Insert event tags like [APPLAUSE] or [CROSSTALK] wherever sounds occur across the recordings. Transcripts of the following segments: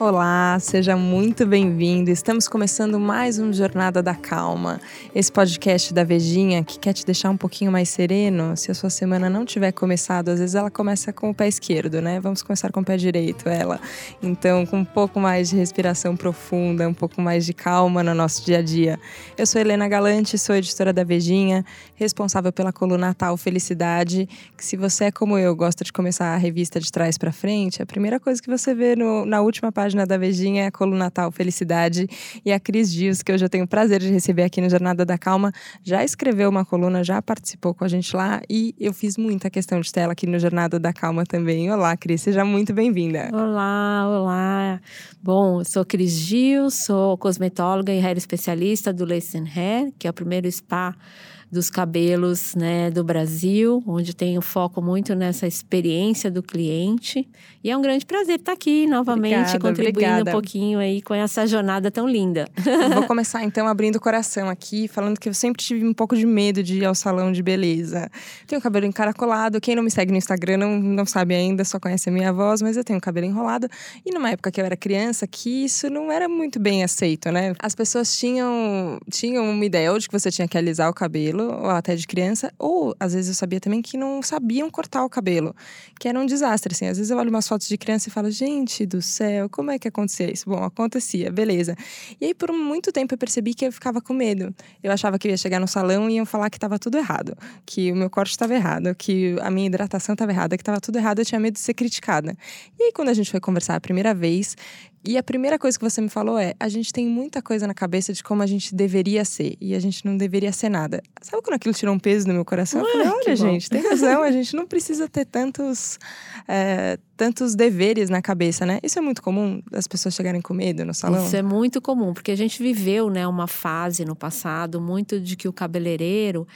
Olá, seja muito bem-vindo. Estamos começando mais um Jornada da Calma, esse podcast da Vejinha que quer te deixar um pouquinho mais sereno. Se a sua semana não tiver começado, às vezes ela começa com o pé esquerdo, né? Vamos começar com o pé direito, ela. Então, com um pouco mais de respiração profunda, um pouco mais de calma no nosso dia a dia. Eu sou Helena Galante, sou editora da Vejinha, responsável pela coluna Natal Felicidade, que se você é como eu, gosta de começar a revista de trás para frente, a primeira coisa que você vê no, na última página página da Vejinha é a coluna Natal Felicidade. E a Cris Dias, que hoje eu tenho o prazer de receber aqui no Jornada da Calma, já escreveu uma coluna, já participou com a gente lá. E eu fiz muita questão de tela aqui no Jornada da Calma também. Olá, Cris, seja muito bem-vinda. Olá, olá. Bom, eu sou Cris Gil, sou cosmetóloga e hair especialista do Lace Hair, que é o primeiro spa dos cabelos né, do Brasil, onde tenho foco muito nessa experiência do cliente. E é um grande prazer estar aqui novamente, obrigada, contribuindo obrigada. um pouquinho aí com essa jornada tão linda. Vou começar então abrindo o coração aqui, falando que eu sempre tive um pouco de medo de ir ao salão de beleza. Tenho cabelo encaracolado, quem não me segue no Instagram não, não sabe ainda, só conhece a minha voz, mas eu tenho cabelo enrolado. E numa época que eu era criança, que isso não era muito bem aceito, né? As pessoas tinham, tinham uma ideia ou de que você tinha que alisar o cabelo, cabelo, ou até de criança, ou às vezes eu sabia também que não sabiam cortar o cabelo, que era um desastre, assim. Às vezes eu olho umas fotos de criança e falo, gente do céu, como é que acontecia isso? Bom, acontecia, beleza. E aí por muito tempo eu percebi que eu ficava com medo. Eu achava que eu ia chegar no salão e iam falar que estava tudo errado, que o meu corte estava errado, que a minha hidratação estava errada, que estava tudo errado, eu tinha medo de ser criticada. E aí quando a gente foi conversar a primeira vez, e a primeira coisa que você me falou é: a gente tem muita coisa na cabeça de como a gente deveria ser e a gente não deveria ser nada. Sabe quando aquilo tirou um peso no meu coração? eu falei: olha, gente, tem razão, a gente não precisa ter tantos, é, tantos deveres na cabeça, né? Isso é muito comum das pessoas chegarem com medo no salão? Isso é muito comum, porque a gente viveu, né, uma fase no passado muito de que o cabeleireiro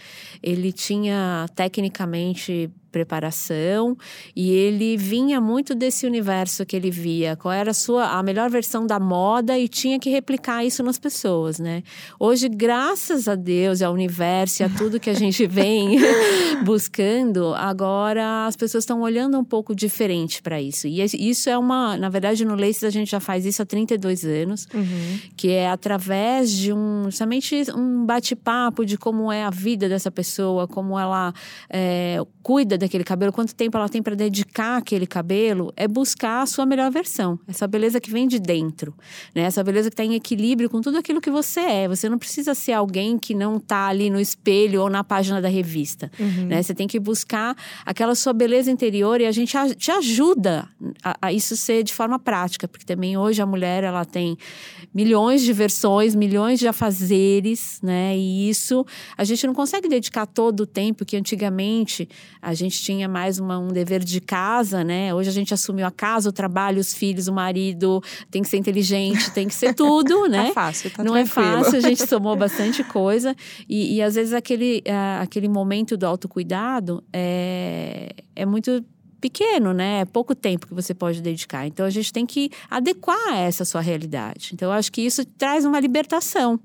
ele tinha tecnicamente preparação e ele vinha muito desse universo que ele via, qual era a sua a melhor versão da moda e tinha que replicar isso nas pessoas, né? Hoje, graças a Deus, ao universo e a tudo que a gente vem [LAUGHS] buscando, agora as pessoas estão olhando um pouco diferente para isso. E isso é uma, na verdade, no Laces a gente já faz isso há 32 anos, uhum. que é através de um, somente um bate-papo de como é a vida dessa pessoa, como ela é, cuida daquele cabelo, quanto tempo ela tem para dedicar aquele cabelo, é buscar a sua melhor versão. Essa beleza que vem de dentro, né? Essa beleza que está em equilíbrio com tudo aquilo que você é. Você não precisa ser alguém que não está ali no espelho ou na página da revista, uhum. né? Você tem que buscar aquela sua beleza interior e a gente te ajuda a, a isso ser de forma prática, porque também hoje a mulher ela tem milhões de versões, milhões de afazeres, né? E isso a gente não consegue dedicar todo o tempo que antigamente a gente tinha mais uma, um dever de casa, né? Hoje a gente assumiu a casa, o trabalho, os filhos, o marido, tem que ser inteligente, tem que ser [LAUGHS] tudo, né? Tá fácil, tá Não tranquilo. é fácil, a gente somou [LAUGHS] bastante coisa. E, e às vezes aquele, uh, aquele momento do autocuidado é, é muito pequeno, né? É pouco tempo que você pode dedicar. Então a gente tem que adequar essa sua realidade. Então eu acho que isso traz uma libertação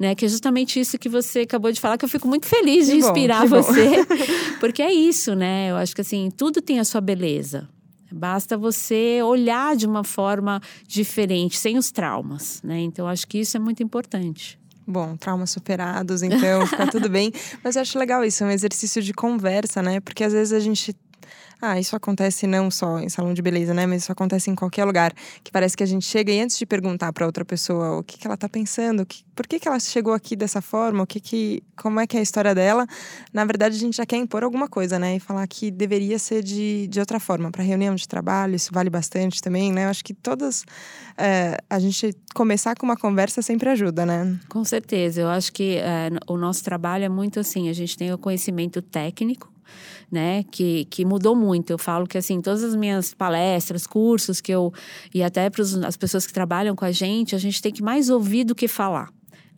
né? Que é justamente isso que você acabou de falar, que eu fico muito feliz de inspirar você. [LAUGHS] porque é isso, né? Eu acho que assim, tudo tem a sua beleza. Basta você olhar de uma forma diferente, sem os traumas, né? Então, acho que isso é muito importante. Bom, traumas superados, então fica tudo [LAUGHS] bem. Mas eu acho legal isso, é um exercício de conversa, né? Porque às vezes a gente ah, isso acontece não só em salão de beleza, né? Mas isso acontece em qualquer lugar. Que parece que a gente chega e antes de perguntar para outra pessoa o que, que ela tá pensando, que, por que, que ela chegou aqui dessa forma, o que que, como é que é a história dela, na verdade a gente já quer impor alguma coisa, né? E falar que deveria ser de, de outra forma. Para reunião de trabalho, isso vale bastante também, né? Eu acho que todas. É, a gente começar com uma conversa sempre ajuda, né? Com certeza. Eu acho que é, o nosso trabalho é muito assim: a gente tem o conhecimento técnico né? Que, que mudou muito. Eu falo que, assim, todas as minhas palestras, cursos que eu. E até para as pessoas que trabalham com a gente, a gente tem que mais ouvir do que falar.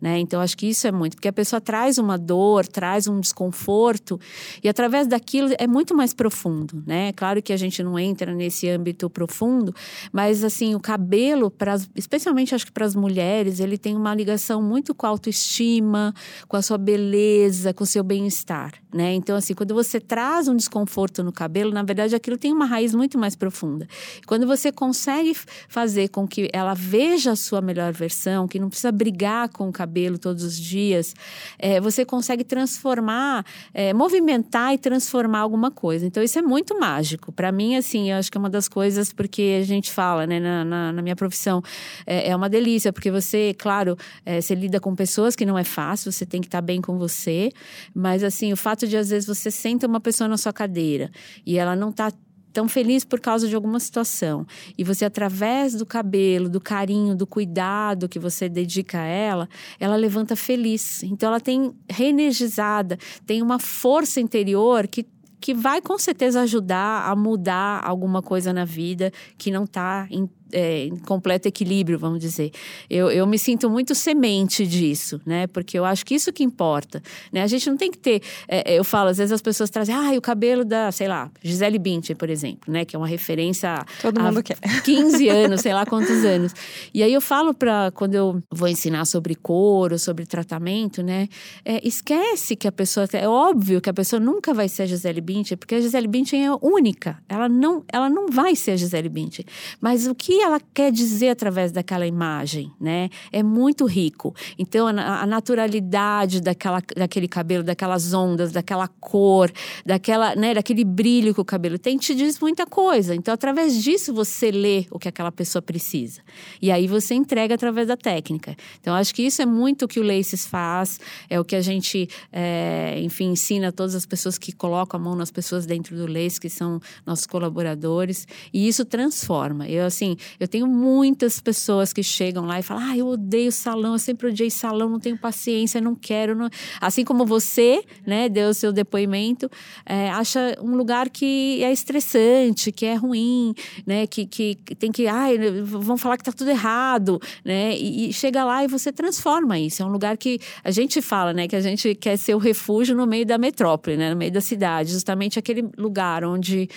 Né? Então, acho que isso é muito, porque a pessoa traz uma dor, traz um desconforto, e através daquilo é muito mais profundo, né? Claro que a gente não entra nesse âmbito profundo, mas assim, o cabelo, pra, especialmente acho que para as mulheres, ele tem uma ligação muito com a autoestima, com a sua beleza, com o seu bem-estar, né? Então, assim, quando você traz um desconforto no cabelo, na verdade, aquilo tem uma raiz muito mais profunda. Quando você consegue fazer com que ela veja a sua melhor versão, que não precisa brigar com o cabelo, cabelo todos os dias, é, você consegue transformar, é, movimentar e transformar alguma coisa. Então, isso é muito mágico. Para mim, assim, eu acho que é uma das coisas, porque a gente fala, né, na, na, na minha profissão, é, é, uma delícia, porque você, claro, é, você lida com pessoas que não é fácil, você tem que estar bem com você, mas, assim, o fato de, às vezes, você senta uma pessoa na sua cadeira e ela não está tão feliz por causa de alguma situação e você através do cabelo, do carinho, do cuidado que você dedica a ela, ela levanta feliz. Então ela tem reenergizada, tem uma força interior que que vai com certeza ajudar a mudar alguma coisa na vida que não está é, em completo equilíbrio, vamos dizer. Eu, eu me sinto muito semente disso, né? Porque eu acho que isso que importa. Né? A gente não tem que ter. É, eu falo, às vezes as pessoas trazem, ah, o cabelo da, sei lá, Gisele Bündchen, por exemplo, né? Que é uma referência Todo há mundo quer. [LAUGHS] 15 anos, sei lá quantos anos. E aí eu falo para quando eu vou ensinar sobre couro, sobre tratamento, né? É, esquece que a pessoa. É óbvio que a pessoa nunca vai ser a Gisele Bündchen, porque a Gisele Bündchen é única. Ela não, ela não vai ser a Gisele Bündchen. Mas o que ela quer dizer através daquela imagem, né? É muito rico. Então, a, naturalidade daquela, daquele cabelo, daquelas ondas, daquela cor, daquela, né, daquele brilho que o cabelo tem, te diz muita coisa. Então, através disso, você lê o que aquela pessoa precisa. E aí você entrega através da técnica. Então, acho que isso é muito o que o Laces faz, é o que a gente, é, enfim, ensina a todas as pessoas que colocam a mão nas pessoas dentro do Lace, que são nossos colaboradores. E isso transforma. Eu, assim, eu tenho muitas pessoas que chegam lá e falam: Ah, eu odeio salão, eu sempre odiei salão, não tenho paciência, não quero. Não... Assim como você, né, deu o seu depoimento, é, acha um lugar que é estressante, que é ruim, né, que, que tem que. Ai, vão falar que tá tudo errado, né? E, e chega lá e você transforma isso. É um lugar que a gente fala, né, que a gente quer ser o refúgio no meio da metrópole, né, no meio da cidade, justamente aquele lugar onde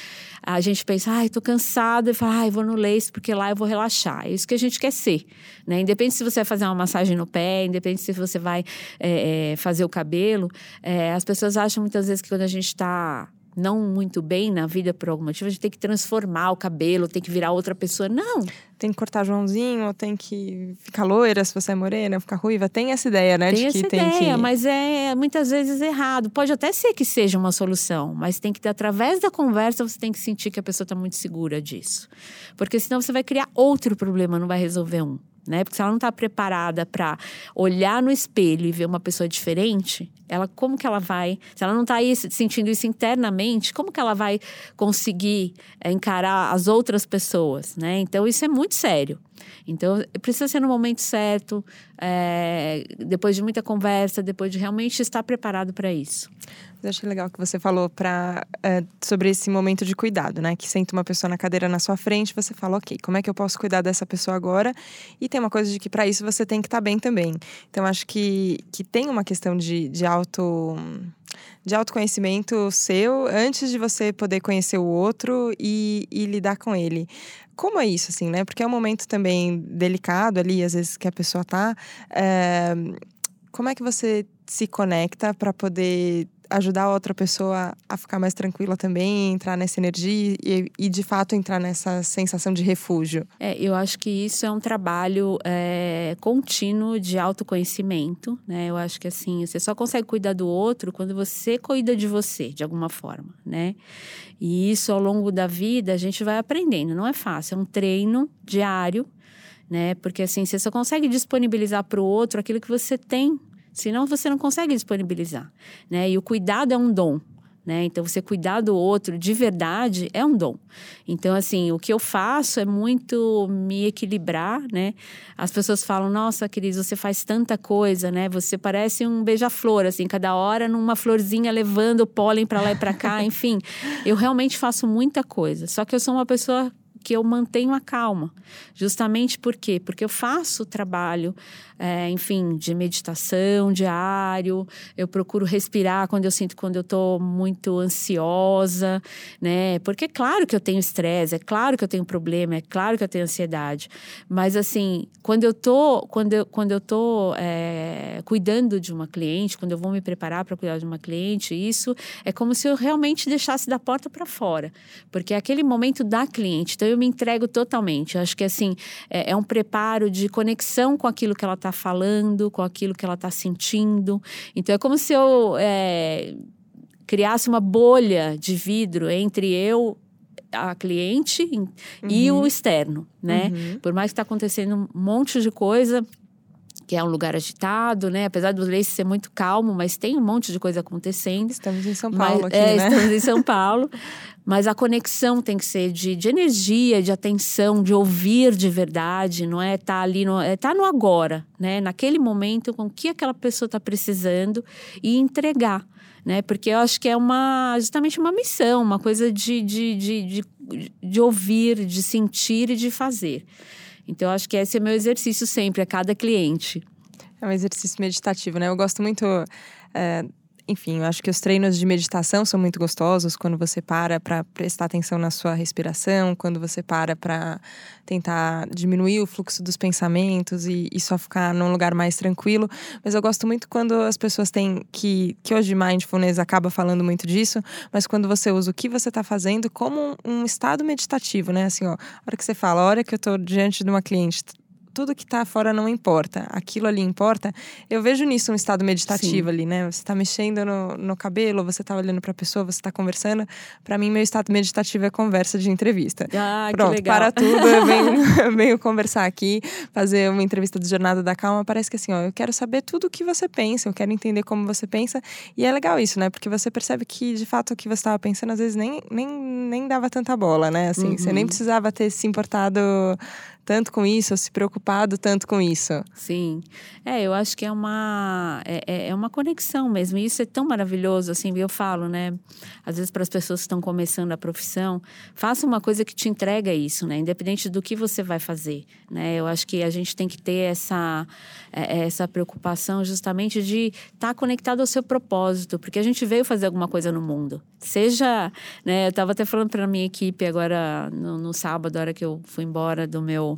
a gente pensa, ai, tô cansado, e fala, ai, vou no Lace porque lá eu vou relaxar. É isso que a gente quer ser, né? Independente se você vai fazer uma massagem no pé, independente se você vai é, fazer o cabelo, é, as pessoas acham muitas vezes que quando a gente está não muito bem na vida por algum motivo, a gente tem que transformar o cabelo, tem que virar outra pessoa. Não. Tem que cortar Joãozinho, tem que ficar loira se você é morena, ficar ruiva. Tem essa ideia, né? Tem de essa que ideia, tem que... mas é muitas vezes errado. Pode até ser que seja uma solução, mas tem que ter, através da conversa, você tem que sentir que a pessoa está muito segura disso. Porque senão você vai criar outro problema, não vai resolver um né? Porque se ela não está preparada para olhar no espelho e ver uma pessoa diferente, ela como que ela vai? Se ela não está sentindo isso internamente, como que ela vai conseguir é, encarar as outras pessoas, né? Então isso é muito sério. Então precisa ser no momento certo, é, depois de muita conversa, depois de realmente estar preparado para isso. Eu achei legal que você falou pra, é, sobre esse momento de cuidado, né? Que senta uma pessoa na cadeira na sua frente, você fala, ok, como é que eu posso cuidar dessa pessoa agora? E tem uma coisa de que para isso você tem que estar tá bem também. Então acho que, que tem uma questão de, de auto de autoconhecimento seu antes de você poder conhecer o outro e, e, lidar com ele. Como é isso, assim, né? Porque é um momento também delicado ali, às vezes, que a pessoa tá. É... Como é que você se conecta para poder ajudar outra pessoa a ficar mais tranquila também, entrar nessa energia e, e, de fato entrar nessa sensação de refúgio? É, eu acho que isso é um trabalho é, contínuo de autoconhecimento, né? Eu acho que assim, você só consegue cuidar do outro quando você cuida de você, de alguma forma, né? E isso ao longo da vida a gente vai aprendendo, não é fácil, é um treino diário, né? Porque assim, você só consegue disponibilizar para o outro aquilo que você tem Senão você não consegue disponibilizar, né? E o cuidado é um dom, né? Então você cuidar do outro de verdade é um dom. Então assim, o que eu faço é muito me equilibrar, né? As pessoas falam: "Nossa, Cris, você faz tanta coisa, né? Você parece um beija-flor assim, cada hora numa florzinha levando pólen para lá e para cá, [LAUGHS] enfim. Eu realmente faço muita coisa. Só que eu sou uma pessoa que eu mantenho a calma. Justamente por quê? Porque eu faço trabalho, é, enfim, de meditação diário, eu procuro respirar quando eu sinto quando eu estou muito ansiosa, né? Porque é claro que eu tenho estresse, é claro que eu tenho problema, é claro que eu tenho ansiedade. Mas assim, quando eu tô, quando eu, quando eu tô é, cuidando de uma cliente, quando eu vou me preparar para cuidar de uma cliente, isso é como se eu realmente deixasse da porta para fora. Porque é aquele momento da cliente. Então eu me entrego totalmente. Eu acho que assim, é, é um preparo de conexão com aquilo que ela está está falando, com aquilo que ela está sentindo. Então é como se eu é, criasse uma bolha de vidro entre eu a cliente uhum. e o externo, né? Uhum. Por mais que está acontecendo um monte de coisa, que é um lugar agitado, né? Apesar do Lace ser muito calmo, mas tem um monte de coisa acontecendo. Estamos em São Paulo mas, aqui, é, né? Estamos em São [LAUGHS] Paulo. Mas a conexão tem que ser de, de energia, de atenção, de ouvir de verdade, não é estar tá ali, no, é tá no agora, né? Naquele momento, com o que aquela pessoa está precisando e entregar. Né? Porque eu acho que é uma justamente uma missão, uma coisa de, de, de, de, de ouvir, de sentir e de fazer. Então, acho que esse é meu exercício sempre, a cada cliente. É um exercício meditativo, né? Eu gosto muito. É enfim, eu acho que os treinos de meditação são muito gostosos quando você para para prestar atenção na sua respiração, quando você para para tentar diminuir o fluxo dos pensamentos e, e, só ficar num lugar mais tranquilo. Mas eu gosto muito quando as pessoas têm que que hoje mindfulness acaba falando muito disso, mas quando você usa o que você está fazendo como um, um, estado meditativo, né? Assim, ó, a hora que você fala, a hora que eu estou diante de uma cliente tudo que está fora não importa, aquilo ali importa. Eu vejo nisso um estado meditativo Sim. ali, né? Você está mexendo no, no cabelo, você está olhando para a pessoa, você está conversando. Para mim, meu estado meditativo é conversa de entrevista. Ah, Pronto, para [LAUGHS] tudo, eu venho, eu venho conversar aqui, fazer uma entrevista do Jornada da Calma. Parece que assim, ó, eu quero saber tudo o que você pensa, eu quero entender como você pensa. E é legal isso, né? Porque você percebe que, de fato, o que você estava pensando, às vezes nem, nem, nem dava tanta bola, né? Assim, uhum. você nem uhum. precisava ter se importado tanto com isso, se preocupado tanto com isso. Sim. É, eu acho que é uma, é, é, é uma conexão mesmo. E isso é tão maravilhoso, assim, eu falo, né? Às vezes, para as pessoas que estão começando a profissão, faça uma coisa que te entrega isso, né? Independente do que você vai fazer, né? Eu acho que a gente tem que ter essa, é, essa preocupação justamente de estar tá conectado ao seu propósito, porque a gente veio fazer alguma coisa no mundo. Seja, né? Eu estava até falando para a minha equipe agora no, no sábado, a hora que eu fui embora do meu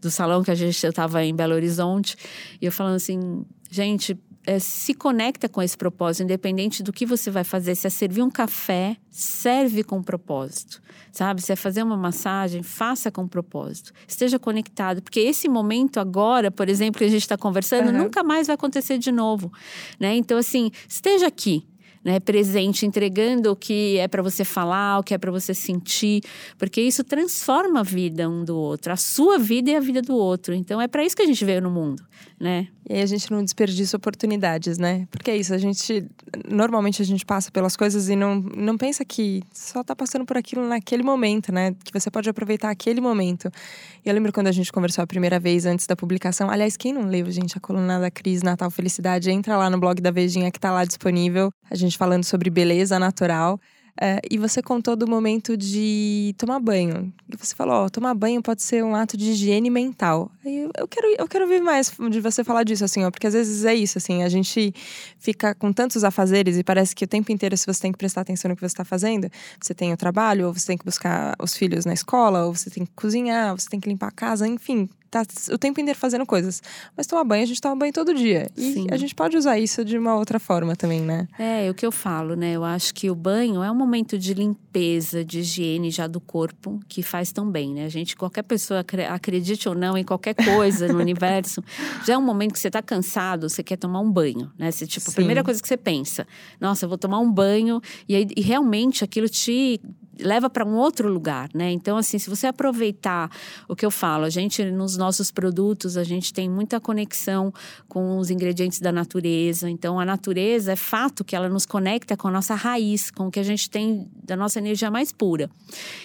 do salão que a gente estava em Belo Horizonte, e eu falando assim, gente, é, se conecta com esse propósito, independente do que você vai fazer. Se é servir um café, serve com propósito, sabe? Se é fazer uma massagem, faça com propósito. Esteja conectado, porque esse momento agora, por exemplo, que a gente está conversando, uhum. nunca mais vai acontecer de novo, né? Então, assim, esteja aqui, né, presente, entregando o que é para você falar, o que é para você sentir, porque isso transforma a vida um do outro, a sua vida e a vida do outro. Então é para isso que a gente veio no mundo, né? E aí a gente não desperdiça oportunidades, né? Porque é isso, a gente normalmente a gente passa pelas coisas e não, não pensa que só tá passando por aquilo naquele momento, né? Que você pode aproveitar aquele momento. E eu lembro quando a gente conversou a primeira vez antes da publicação. Aliás, quem não leu, gente, a coluna da Cris Natal Felicidade, entra lá no blog da Vejinha que tá lá disponível. A gente falando sobre beleza natural. É, e você contou do momento de tomar banho. E você falou, ó, tomar banho pode ser um ato de higiene mental. Aí eu quero, eu quero ouvir mais de você falar disso, assim, ó, porque às vezes é isso, assim, a gente fica com tantos afazeres e parece que o tempo inteiro, se você tem que prestar atenção no que você está fazendo, você tem o trabalho, ou você tem que buscar os filhos na escola, ou você tem que cozinhar, ou você tem que limpar a casa, enfim, tá o tempo inteiro fazendo coisas. Mas tomar banho, a gente toma banho todo dia. E Sim. a gente pode usar isso de uma outra forma também, né? É, é, o que eu falo, né? Eu acho que o banho é um momento de limpeza, de higiene já do corpo, que faz tão bem, né? A gente, qualquer pessoa, acredite ou não em qualquer coisa no [LAUGHS] universo, já é um momento que você tá cansado, você quer tomar um banho, né? Você, tipo, Sim. a primeira coisa que você pensa, nossa, eu vou tomar um banho, e, aí, e realmente aquilo te leva para um outro lugar, né? Então, assim, se você aproveitar o que eu falo, a gente, nos nossos produtos, a gente tem muita conexão com os ingredientes da natureza. Então, a natureza é fato que ela nos conecta com a nossa raiz, com o que a gente tem da nossa energia mais pura.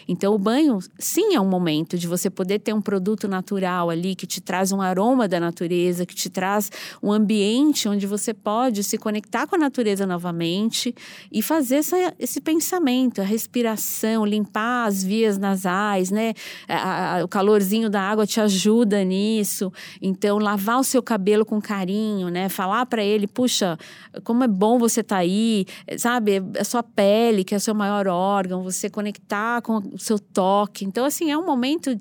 Então, o banho, sim, é um momento de você poder ter um produto natural ali que te traz um aroma da natureza, que te traz um ambiente onde você pode se conectar com a natureza novamente e fazer essa, esse pensamento, a respiração respiração, limpar as vias nasais, né? A, a, o calorzinho da água te ajuda nisso. Então, lavar o seu cabelo com carinho, né? Falar para ele, puxa, como é bom você tá aí, sabe? A sua pele, que é o seu maior órgão, você conectar com o seu toque. Então, assim, é um momento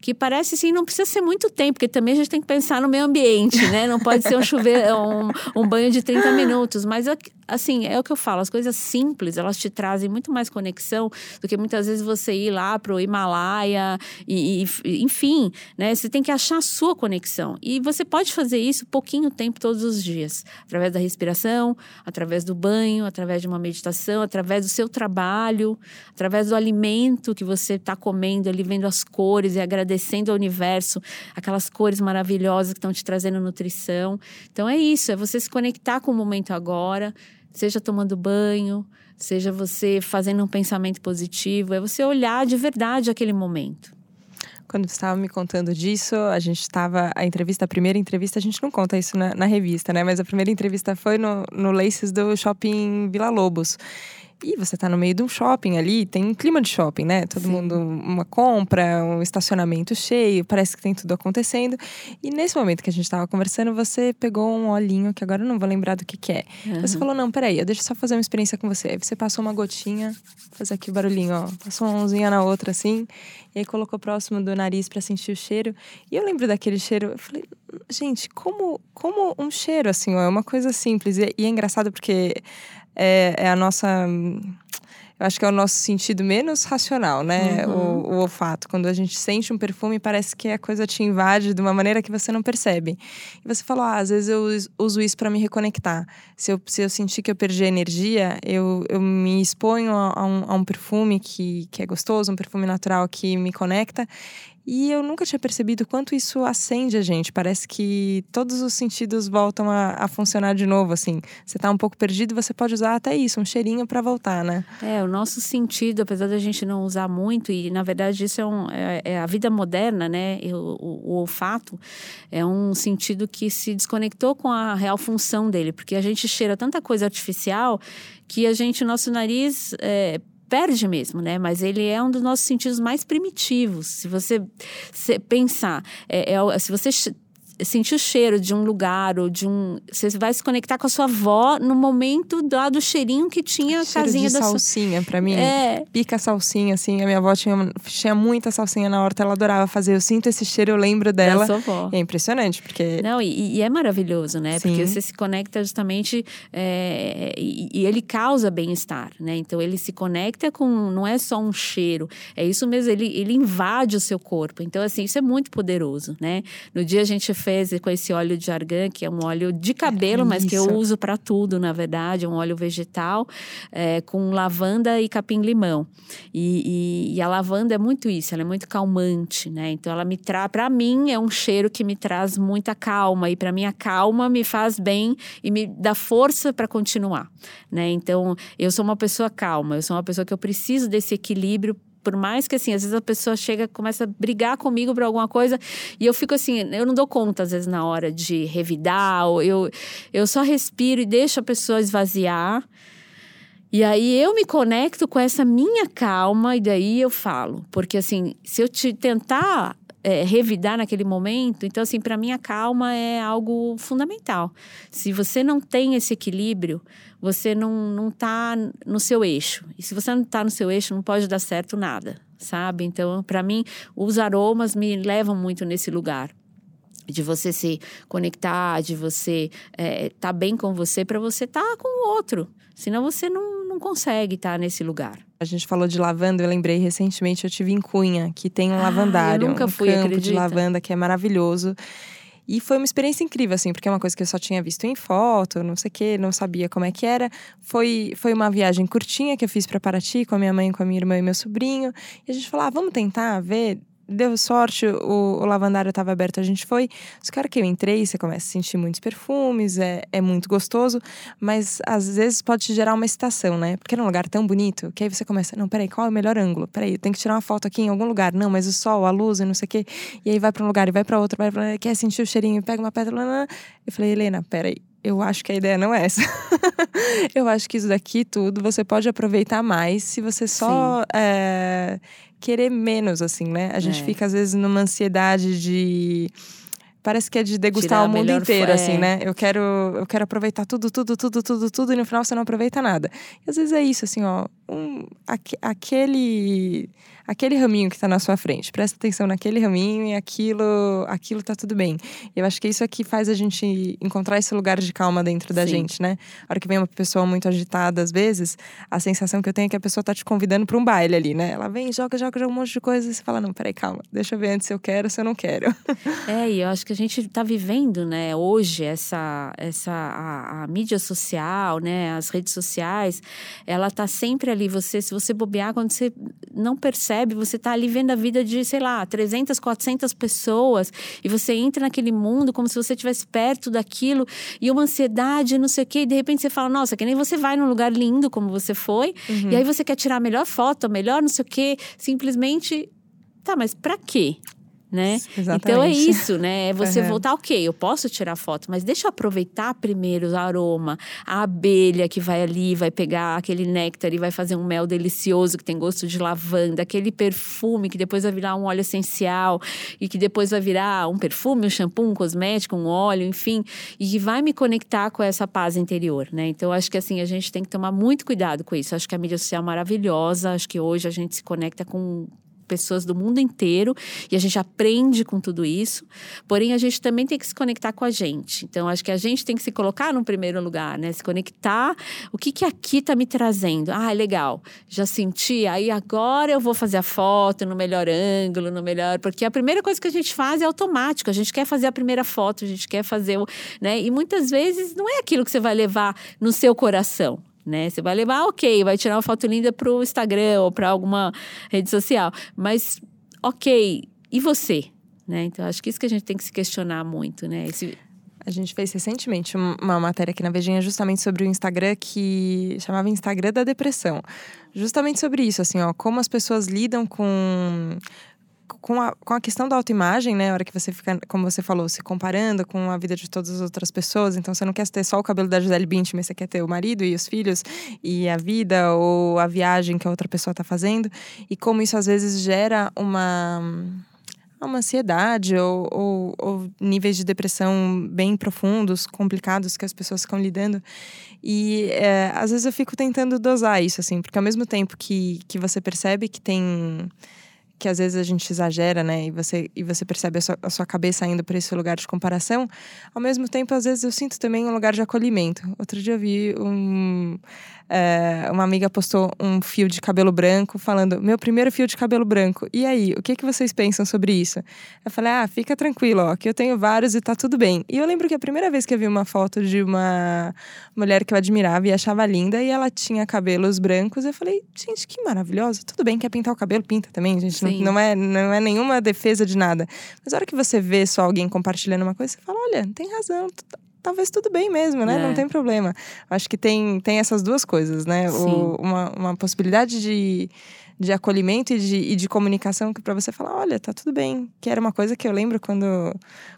que parece assim, não precisa ser muito tempo, porque também a gente tem que pensar no meio ambiente, né? Não pode ser um chuveiro, um, um banho de 30 minutos, mas assim, é o que eu falo, as coisas simples, elas te trazem muito mais conexão do que muitas vezes você ir lá pro Himalaia e, e enfim, né? Você tem que achar a sua conexão. E você pode fazer isso pouquinho tempo todos os dias, através da respiração, através do banho, através de uma meditação, através do seu trabalho, através do alimento que você está comendo ali, vendo as cores e agradecendo ao universo, aquelas cores maravilhosas que estão te trazendo nutrição. Então é isso, é você se conectar com o momento agora, seja tomando banho, seja você fazendo um pensamento positivo, é você olhar de verdade aquele momento. Quando você estava me contando disso, a gente estava. A entrevista, a primeira entrevista, a gente não conta isso na, na revista, né? Mas a primeira entrevista foi no, no Laces do Shopping Vila Lobos. E você está no meio de um shopping ali, tem um clima de shopping, né? Todo Sim. mundo, uma compra, um estacionamento cheio, parece que tem tudo acontecendo. E nesse momento que a gente estava conversando, você pegou um olhinho, que agora eu não vou lembrar do que, que é. Uhum. Você falou: não, peraí, eu deixo só fazer uma experiência com você. Aí você passou uma gotinha, fazer aqui o barulhinho, ó. Passou uma mãozinha na outra assim, e aí colocou próximo do nariz para sentir o cheiro. E eu lembro daquele cheiro, eu falei: gente, como, como um cheiro assim, ó, é uma coisa simples. E, e é engraçado porque é, é, a nossa. Eu acho que é o nosso sentido menos racional, né? Uhum. O, o, olfato. Quando a gente sente um perfume, parece que a coisa te invade de uma maneira que você não percebe. E você falou, ah, às vezes eu uso isso para me reconectar. Se eu, se eu sentir que eu perdi a energia, eu, eu me exponho a, a, um, a um perfume que, que é gostoso, um perfume natural que me conecta. E eu nunca tinha percebido quanto isso acende a gente. Parece que todos os sentidos voltam a, a funcionar de novo, assim. Você tá um pouco perdido, você pode usar até isso, um cheirinho para voltar, né? É, o nosso sentido, apesar da gente não usar muito, e na verdade isso é, um, é, é a vida moderna, né? O, o, o, olfato é um sentido que se desconectou com a real função dele, porque a gente cheira tanta coisa artificial que a gente, nosso nariz. É, perde mesmo, né? Mas ele é um dos nossos sentidos mais primitivos. Se você se pensar, é, é, se você sentir o cheiro de um lugar ou de um. Você vai se conectar com a sua avó no momento lá do cheirinho que tinha a Cheiro casinha de da salsinha, sua... pra mim. É. Pica salsinha, assim. A minha avó tinha, tinha muita salsinha na horta, ela adorava fazer. Eu sinto esse cheiro, eu lembro dela. Da sua avó. É impressionante, porque. Não, e, e é maravilhoso, né? Sim. Porque você se conecta justamente. É, e, e, ele causa bem-estar, né? Então ele se conecta com. Não é só um cheiro, é isso mesmo, ele, ele invade o seu corpo. Então, assim, isso é muito poderoso, né? No dia a gente fez com esse óleo de argan, que é um óleo de cabelo, é mas que eu uso para tudo, na verdade, é um óleo vegetal é, com lavanda e capim-limão. E, e, e, a lavanda é muito isso, ela é muito calmante, né? Então ela me traz, para mim, é um cheiro que me traz muita calma e para mim a calma me faz bem e me dá força para continuar, né? Então eu sou uma pessoa calma, eu sou uma pessoa que eu preciso desse equilíbrio por mais que assim, às vezes a pessoa chega, começa a brigar comigo por alguma coisa e eu fico assim, eu não dou conta às vezes na hora de revidar, ou eu, eu só respiro e deixo a pessoa esvaziar. E aí eu me conecto com essa minha calma e daí eu falo. Porque assim, se eu te tentar é, revidar naquele momento. Então, assim, para mim a calma é algo fundamental. Se você não tem esse equilíbrio, você não, não tá no seu eixo. E se você não está no seu eixo, não pode dar certo nada, sabe? Então, para mim, os aromas me levam muito nesse lugar de você se conectar, de você estar é, tá bem com você para você estar tá com o outro. Senão você não, não consegue estar tá nesse lugar. A gente falou de lavanda, eu lembrei recentemente, eu tive em Cunha, que tem um ah, lavandário, nunca um fui, campo acredita? de lavanda que é maravilhoso. E foi uma experiência incrível, assim, porque é uma coisa que eu só tinha visto em foto, não sei o quê, não sabia como é que era. Foi, foi uma viagem curtinha que eu fiz para Paraty com a minha mãe, com a minha irmã e meu sobrinho. E a gente falou, ah, vamos tentar ver deu sorte, o, o lavandário estava aberto, a gente foi. Os caras que eu entrei, você começa a sentir muitos perfumes, é, é muito gostoso, mas às vezes pode te gerar uma excitação, né? Porque é um lugar tão bonito que aí você começa, não, peraí, qual é o melhor ângulo? Peraí, eu tenho que tirar uma foto aqui em algum lugar. Não, mas o sol, a luz e não sei o quê. E aí vai para um lugar e vai para outro, vai pra, quer sentir o cheirinho, pega uma pedra. Lá, lá. Eu falei, Helena, peraí eu acho que a ideia não é essa. [LAUGHS] eu acho que isso daqui tudo você pode aproveitar mais se você só é, querer menos, assim, né? A gente é. fica, às vezes, numa ansiedade de parece que é de degustar o mundo inteiro, assim, né? Eu quero, eu quero aproveitar tudo, tudo, tudo, tudo, tudo, e no final você não aproveita nada. E às vezes é isso, assim, ó. Um, aquele aquele raminho que está na sua frente. Presta atenção naquele raminho e aquilo, aquilo tá tudo bem. Eu acho que isso é que faz a gente encontrar esse lugar de calma dentro da Sim. gente, né? A hora que vem uma pessoa muito agitada, às vezes, a sensação que eu tenho é que a pessoa tá te convidando para um baile ali, né? Ela vem, joga, joga, joga um monte de coisa e você fala: não, peraí, calma, deixa eu ver antes se eu quero, se eu não quero. [LAUGHS] É, e eu acho que a gente tá vivendo, né, hoje, essa, essa a, a mídia social, né, as redes sociais, ela tá sempre ali. Você, se você bobear, quando você não percebe percebe, você está ali vendo a vida de, sei lá, 300, 400 pessoas e você entra naquele mundo como se você estivesse perto daquilo e uma ansiedade, não sei o quê, e de repente você fala, nossa, que nem você vai num lugar lindo como você foi, uhum. e aí você quer tirar a melhor foto, a melhor não sei o quê, simplesmente Tá, mas para quê? Né? Exatamente. Então é isso, né? É você uhum. voltar, ok, eu posso tirar foto, mas deixa eu aproveitar primeiro o aroma, a abelha que vai ali, vai pegar aquele néctar e vai fazer um mel delicioso que tem gosto de lavanda, aquele perfume que depois vai virar um óleo essencial e que depois vai virar um perfume, um shampoo, um cosmético, um óleo, enfim, e que vai me conectar com essa paz interior, né? Então acho que assim a gente tem que tomar muito cuidado com isso. Acho que a mídia social é maravilhosa, acho que hoje a gente se conecta com pessoas do mundo inteiro e a gente aprende com tudo isso. Porém, a gente também tem que se conectar com a gente. Então, acho que a gente tem que se colocar no primeiro lugar, né? Se conectar. O que que aqui tá me trazendo? Ah, legal. Já senti. Aí agora eu vou fazer a foto no melhor ângulo, no melhor. Porque a primeira coisa que a gente faz é automático. A gente quer fazer a primeira foto, a gente quer fazer o. Né? E muitas vezes não é aquilo que você vai levar no seu coração né? Você vai levar, ok, vai tirar uma foto linda para o Instagram ou para alguma rede social, mas ok, e você? Né? Então, acho que isso que a gente tem que se questionar muito, né? Esse... A gente fez recentemente uma matéria aqui na Vejinha justamente sobre o Instagram que chamava Instagram da depressão. Justamente sobre isso, assim, ó, como as pessoas lidam com com a, com a questão da autoimagem, né? A hora que você fica, como você falou, se comparando com a vida de todas as outras pessoas. Então, você não quer ter só o cabelo da Gisele Bündchen, mas você quer ter o marido e os filhos e a vida ou a viagem que a outra pessoa está fazendo. E como isso, às vezes, gera uma uma ansiedade ou, ou, ou, níveis de depressão bem profundos, complicados que as pessoas ficam lidando. E é, às vezes eu fico tentando dosar isso, assim, porque ao mesmo tempo que, que você percebe que tem que às vezes a gente exagera, né? E você, e você percebe a sua, a sua cabeça indo para esse lugar de comparação. Ao mesmo tempo, às vezes eu sinto também um lugar de acolhimento. Outro dia eu vi um, é, uma amiga postou um fio de cabelo branco, falando: Meu primeiro fio de cabelo branco. E aí, o que, que vocês pensam sobre isso? Eu falei: Ah, fica tranquilo, ó, que eu tenho vários e tá tudo bem. E eu lembro que a primeira vez que eu vi uma foto de uma mulher que eu admirava e achava linda, e ela tinha cabelos brancos, eu falei: Gente, que maravilhosa. Tudo bem, quer pintar o cabelo? Pinta também, gente. Não, não, é, não é nenhuma defesa de nada. Mas a hora que você vê só alguém compartilhando uma coisa, você fala: Olha, tem razão, talvez tudo bem mesmo, né? É. Não tem problema. Acho que tem, tem essas duas coisas, né? O, uma, uma possibilidade de, de acolhimento e de, e de comunicação que para você falar, olha, tá tudo bem. Que era uma coisa que eu lembro quando,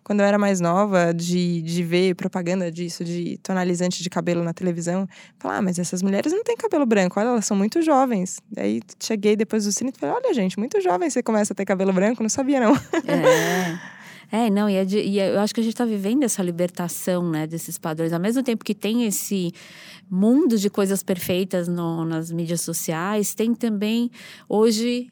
quando eu era mais nova, de, de ver propaganda disso, de tonalizante de cabelo na televisão. Falar, ah, mas essas mulheres não têm cabelo branco, olha, elas são muito jovens. Daí cheguei depois do cine e falei, olha, gente, muito jovem você começa a ter cabelo branco, não sabia não. [LAUGHS] É. É, não, e, é de, e é, eu acho que a gente está vivendo essa libertação, né, desses padrões. Ao mesmo tempo que tem esse mundo de coisas perfeitas no, nas mídias sociais, tem também hoje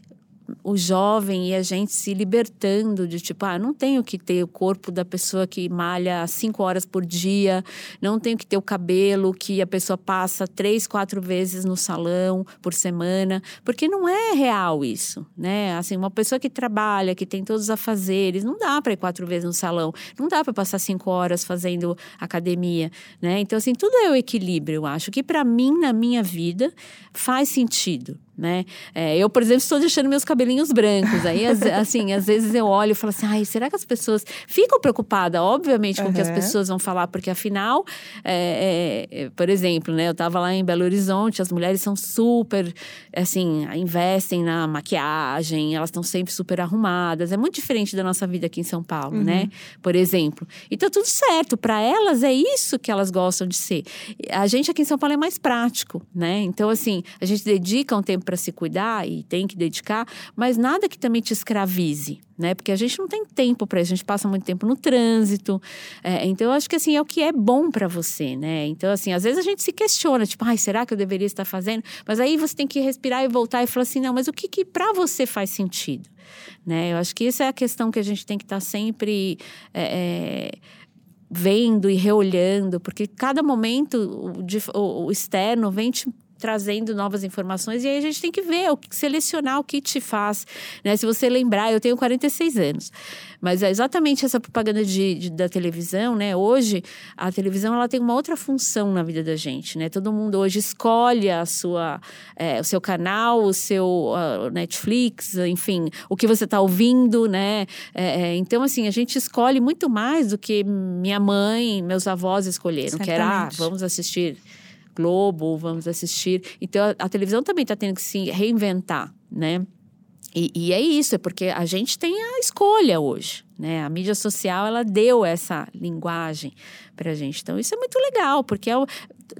o jovem e a gente se libertando de tipo, ah, não tenho que ter o corpo da pessoa que malha cinco horas por dia, não tenho que ter o cabelo que a pessoa passa três, quatro vezes no salão por semana, porque não é real isso, né? Assim, uma pessoa que trabalha, que tem todos os afazeres, não dá para ir quatro vezes no salão, não dá para passar cinco horas fazendo academia, né? Então, assim, tudo é o equilíbrio, eu acho que para mim, na minha vida, faz sentido né? É, eu, por exemplo, estou deixando meus cabelinhos brancos. Aí, [LAUGHS] assim, às vezes eu olho e falo assim, ai, será que as pessoas ficam preocupadas, obviamente, com o que as pessoas vão falar, porque afinal, é, é, por exemplo, né? Eu estava lá em Belo Horizonte, as mulheres são super, assim, investem na maquiagem, elas estão sempre super arrumadas. É muito diferente da nossa vida aqui em São Paulo, né? uhum. né? Por exemplo. E tá tudo certo. Para elas é isso que elas gostam de ser. A gente aqui em São Paulo é mais prático, né? Então, assim, a gente dedica um tempo para se cuidar e tem que dedicar, mas nada que também te escravize, né? Porque a gente não tem tempo para isso, a gente passa muito tempo no trânsito. É, então, eu acho que assim é o que é bom para você, né? Então, assim, às vezes a gente se questiona, tipo, ai, será que eu deveria estar fazendo? Mas aí você tem que respirar e voltar e falar assim, não, mas o que, que para você faz sentido? Né? Eu acho que essa é a questão que a gente tem que estar tá sempre. É, é, vendo e reolhando, porque cada momento o, o externo vem te trazendo novas informações e aí a gente tem que ver, selecionar o que te faz, né? Se você lembrar, eu tenho 46 anos, mas é exatamente essa propaganda de, de, da televisão, né? Hoje a televisão ela tem uma outra função na vida da gente, né? Todo mundo hoje escolhe a sua, é, o seu canal, o seu uh, Netflix, enfim, o que você está ouvindo, né? É, é, então assim a gente escolhe muito mais do que minha mãe, meus avós escolheram, que era ah, vamos assistir Globo, vamos assistir. Então a, a televisão também está tendo que se reinventar, né? E, e, é isso, é porque a gente tem a escolha hoje, né? A mídia social ela deu essa linguagem para a gente. Então isso é muito legal, porque é o,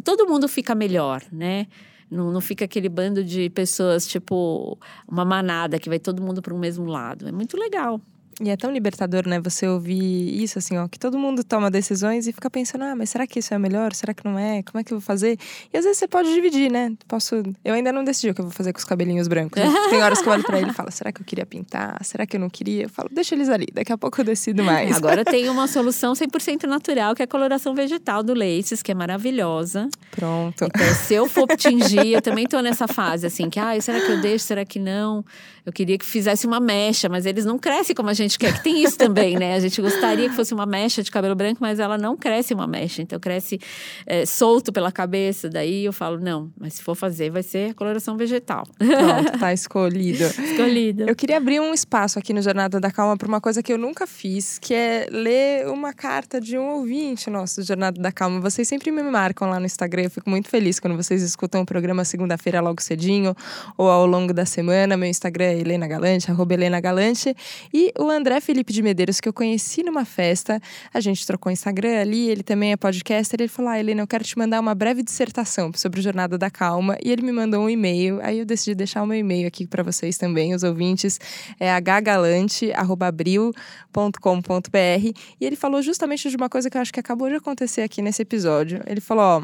todo mundo fica melhor, né? Não, não fica aquele bando de pessoas tipo uma manada que vai todo mundo para o mesmo lado. É muito legal. E é tão libertador, né? Você ouvir isso, assim, ó, que todo mundo toma decisões e fica pensando, ah, mas será que isso é melhor? Será que não é? Como é que eu vou fazer? E às vezes você pode dividir, né? Posso. Eu ainda não decidi o que eu vou fazer com os cabelinhos brancos. Né? [LAUGHS] Tem horas que eu olho pra ele e falo, será que eu queria pintar? Será que eu não queria? Eu falo, deixa eles ali, daqui a pouco eu decido mais. Agora [LAUGHS] tem uma solução 100% natural, que é a coloração vegetal do Laces, que é maravilhosa. Pronto. Então, se eu for [LAUGHS] tingir, eu também tô nessa fase, assim, que, ah, será que eu deixo? Será que não? Eu queria que fizesse uma mecha, mas eles não crescem como a gente quer, que tem isso também, né? A gente gostaria que fosse uma mecha de cabelo branco, mas ela não cresce uma mecha. Então, cresce é, solto pela cabeça. Daí eu falo, não, mas se for fazer, vai ser coloração vegetal. Pronto, [LAUGHS] tá escolhido. escolhido. Eu queria abrir um espaço aqui no Jornada da Calma para uma coisa que eu nunca fiz, que é ler uma carta de um ouvinte nosso do Jornada da Calma. Vocês sempre me marcam lá no Instagram. Eu fico muito feliz quando vocês escutam o programa segunda-feira logo cedinho ou ao longo da semana. Meu Instagram é Helena Galante, arroba Helena Galante. E o André Felipe de Medeiros, que eu conheci numa festa. A gente trocou Instagram ali, ele também é podcaster. Ele falou: Ah, Helena, eu quero te mandar uma breve dissertação sobre o Jornada da Calma. E ele me mandou um e-mail. Aí eu decidi deixar o meu e-mail aqui para vocês também, os ouvintes. É hgalante.abril.com.br. E ele falou justamente de uma coisa que eu acho que acabou de acontecer aqui nesse episódio. Ele falou: Ó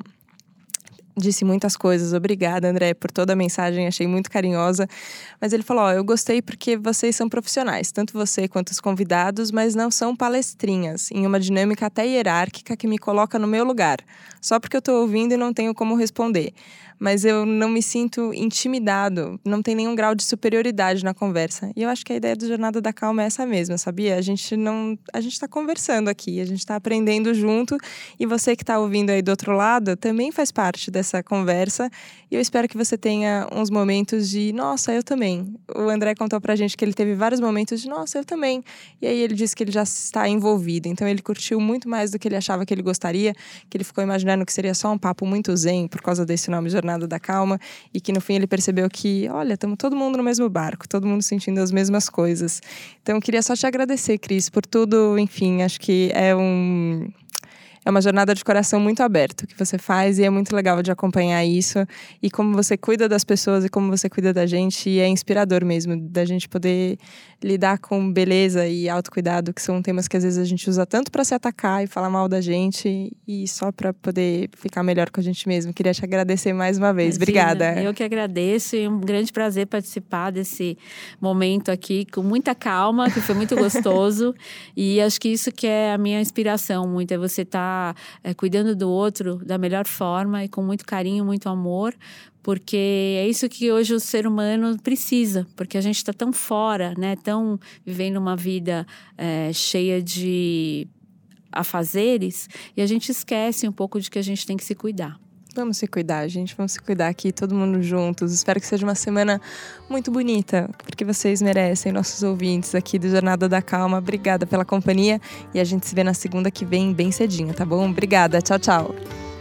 disse muitas coisas. Obrigada, André, por toda a mensagem, achei muito carinhosa. Mas ele falou: Ó, eu gostei porque vocês são profissionais, tanto você quanto os convidados, mas não são palestrinhas, em uma dinâmica até hierárquica que me coloca no meu lugar, só porque eu estou ouvindo e não tenho como responder mas eu não me sinto intimidado, não tem nenhum grau de superioridade na conversa. E eu acho que a ideia do Jornada da Calma é essa mesma, sabia? A gente não, a gente está conversando aqui, a gente está aprendendo junto e você que está ouvindo aí do outro lado também faz parte dessa conversa. E eu espero que você tenha uns momentos de, nossa, eu também. O André contou pra gente que ele teve vários momentos de, nossa, eu também. E aí ele disse que ele já está envolvido, então ele curtiu muito mais do que ele achava que ele gostaria, que ele ficou imaginando que seria só um papo muito zen por causa desse nome Jornada jornada da calma e que no fim ele percebeu que, olha, estamos todo mundo no mesmo barco, todo mundo sentindo as mesmas coisas. Então, eu queria só te agradecer, Cris, por tudo. Enfim, acho que é um é uma jornada de coração muito aberto que você faz e é muito legal de acompanhar isso e como você cuida das pessoas e como você cuida da gente e é inspirador mesmo da gente poder lidar com beleza e autocuidado, que são temas que às vezes a gente usa tanto para se atacar e falar mal da gente e só para poder ficar melhor com a gente mesmo. Queria te agradecer mais uma vez. Imagina, Obrigada. Eu que agradeço e um grande prazer participar desse momento aqui com muita calma, que foi muito gostoso [LAUGHS] e acho que isso que é a minha inspiração muito é você estar tá é, cuidando do outro da melhor forma e com muito carinho, muito amor, porque é isso que hoje o ser humano precisa, porque a gente está tão fora, né? Tão vivendo uma vida é, cheia de afazeres e a gente esquece um pouco de que a gente tem que se cuidar. Vamos se cuidar, gente. Vamos se cuidar aqui, todo mundo juntos. Espero que seja uma semana muito bonita, porque vocês merecem, nossos ouvintes aqui do Jornada da Calma. Obrigada pela companhia e a gente se vê na segunda que vem, bem cedinho, tá bom? Obrigada. Tchau, tchau.